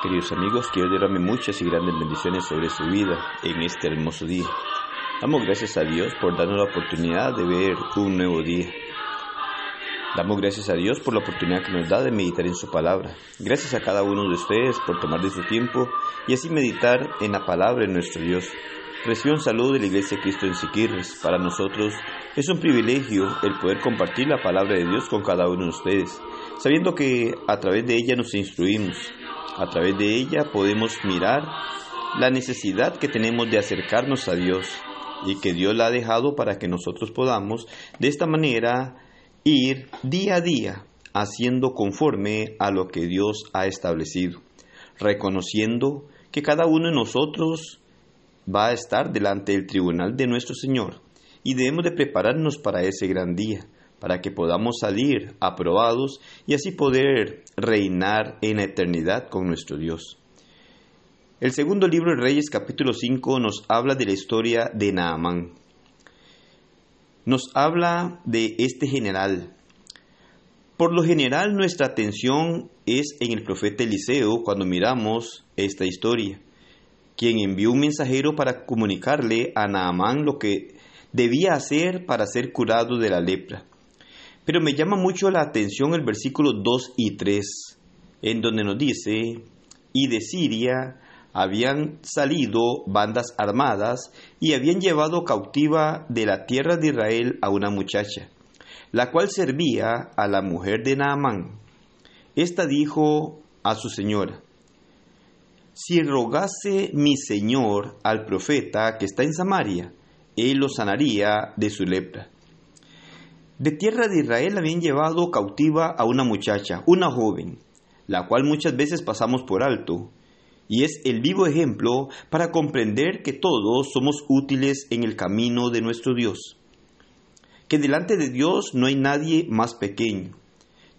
Queridos amigos, quiero derrame muchas y grandes bendiciones sobre su vida en este hermoso día. Damos gracias a Dios por darnos la oportunidad de ver un nuevo día. Damos gracias a Dios por la oportunidad que nos da de meditar en su palabra. Gracias a cada uno de ustedes por tomar de su tiempo y así meditar en la palabra de nuestro Dios. Reciban salud de la Iglesia Cristo en Siquirres. Para nosotros es un privilegio el poder compartir la palabra de Dios con cada uno de ustedes, sabiendo que a través de ella nos instruimos, a través de ella podemos mirar la necesidad que tenemos de acercarnos a Dios y que Dios la ha dejado para que nosotros podamos de esta manera ir día a día haciendo conforme a lo que Dios ha establecido, reconociendo que cada uno de nosotros va a estar delante del tribunal de nuestro Señor y debemos de prepararnos para ese gran día para que podamos salir aprobados y así poder reinar en la eternidad con nuestro Dios. El segundo libro de Reyes capítulo 5 nos habla de la historia de Naamán. Nos habla de este general. Por lo general nuestra atención es en el profeta Eliseo cuando miramos esta historia, quien envió un mensajero para comunicarle a Naamán lo que debía hacer para ser curado de la lepra. Pero me llama mucho la atención el versículo 2 y 3, en donde nos dice, y de Siria habían salido bandas armadas y habían llevado cautiva de la tierra de Israel a una muchacha, la cual servía a la mujer de Naamán. Esta dijo a su señora, si rogase mi señor al profeta que está en Samaria, él lo sanaría de su lepra. De tierra de Israel habían llevado cautiva a una muchacha, una joven, la cual muchas veces pasamos por alto, y es el vivo ejemplo para comprender que todos somos útiles en el camino de nuestro Dios. Que delante de Dios no hay nadie más pequeño,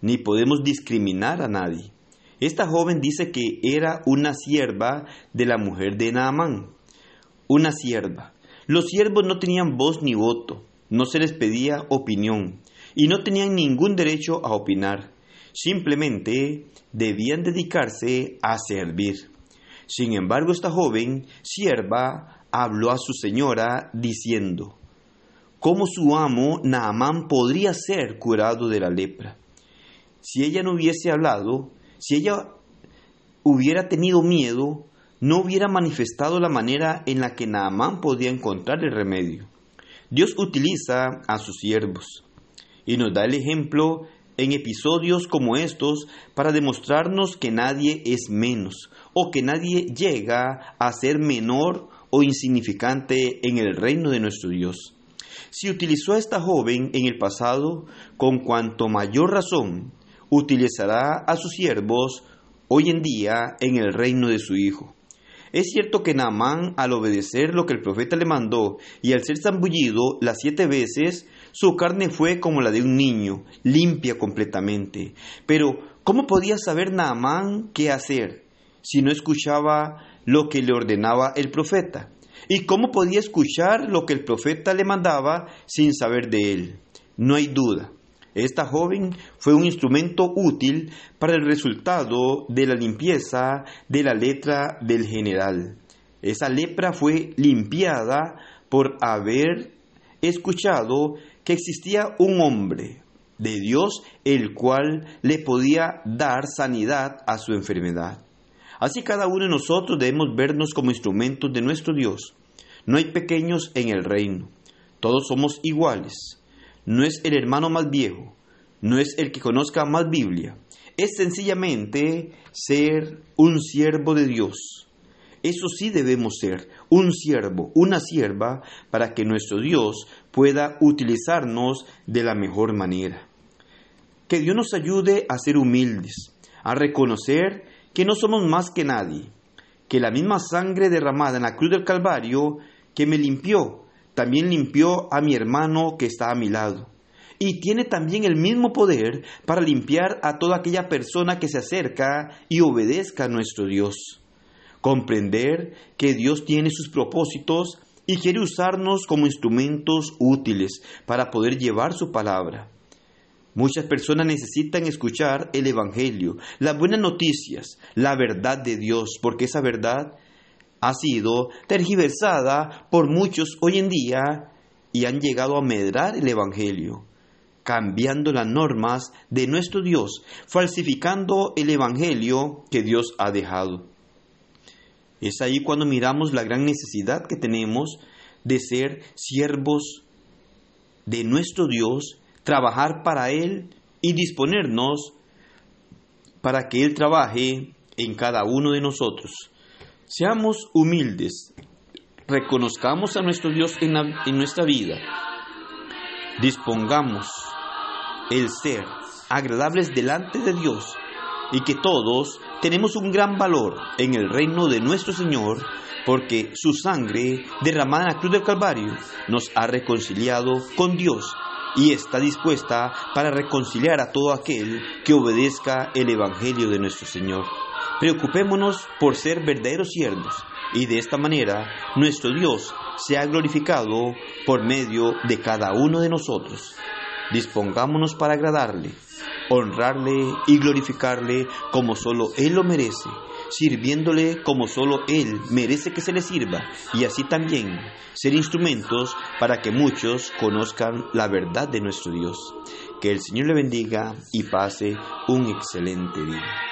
ni podemos discriminar a nadie. Esta joven dice que era una sierva de la mujer de Naamán. Una sierva. Los siervos no tenían voz ni voto, no se les pedía opinión y no tenían ningún derecho a opinar. Simplemente debían dedicarse a servir. Sin embargo, esta joven sierva habló a su señora diciendo, ¿cómo su amo Naamán podría ser curado de la lepra? Si ella no hubiese hablado, si ella hubiera tenido miedo, no hubiera manifestado la manera en la que Naamán podía encontrar el remedio. Dios utiliza a sus siervos y nos da el ejemplo en episodios como estos para demostrarnos que nadie es menos o que nadie llega a ser menor o insignificante en el reino de nuestro Dios. Si utilizó a esta joven en el pasado, con cuanto mayor razón utilizará a sus siervos hoy en día en el reino de su Hijo. Es cierto que Naamán, al obedecer lo que el profeta le mandó y al ser zambullido las siete veces, su carne fue como la de un niño, limpia completamente. Pero, ¿cómo podía saber Naamán qué hacer si no escuchaba lo que le ordenaba el profeta? ¿Y cómo podía escuchar lo que el profeta le mandaba sin saber de él? No hay duda. Esta joven fue un instrumento útil para el resultado de la limpieza de la letra del general. Esa lepra fue limpiada por haber escuchado que existía un hombre de Dios el cual le podía dar sanidad a su enfermedad. Así cada uno de nosotros debemos vernos como instrumentos de nuestro Dios. No hay pequeños en el reino. Todos somos iguales no es el hermano más viejo, no es el que conozca más Biblia, es sencillamente ser un siervo de Dios. Eso sí debemos ser, un siervo, una sierva, para que nuestro Dios pueda utilizarnos de la mejor manera. Que Dios nos ayude a ser humildes, a reconocer que no somos más que nadie, que la misma sangre derramada en la cruz del Calvario que me limpió, también limpió a mi hermano que está a mi lado. Y tiene también el mismo poder para limpiar a toda aquella persona que se acerca y obedezca a nuestro Dios. Comprender que Dios tiene sus propósitos y quiere usarnos como instrumentos útiles para poder llevar su palabra. Muchas personas necesitan escuchar el Evangelio, las buenas noticias, la verdad de Dios, porque esa verdad ha sido tergiversada por muchos hoy en día y han llegado a medrar el Evangelio, cambiando las normas de nuestro Dios, falsificando el Evangelio que Dios ha dejado. Es ahí cuando miramos la gran necesidad que tenemos de ser siervos de nuestro Dios, trabajar para Él y disponernos para que Él trabaje en cada uno de nosotros. Seamos humildes, reconozcamos a nuestro Dios en, en nuestra vida, dispongamos el ser agradables delante de Dios y que todos tenemos un gran valor en el reino de nuestro Señor porque su sangre derramada en la cruz del Calvario nos ha reconciliado con Dios y está dispuesta para reconciliar a todo aquel que obedezca el Evangelio de nuestro Señor. Preocupémonos por ser verdaderos siervos y de esta manera nuestro Dios sea glorificado por medio de cada uno de nosotros. Dispongámonos para agradarle, honrarle y glorificarle como solo Él lo merece, sirviéndole como solo Él merece que se le sirva y así también ser instrumentos para que muchos conozcan la verdad de nuestro Dios. Que el Señor le bendiga y pase un excelente día.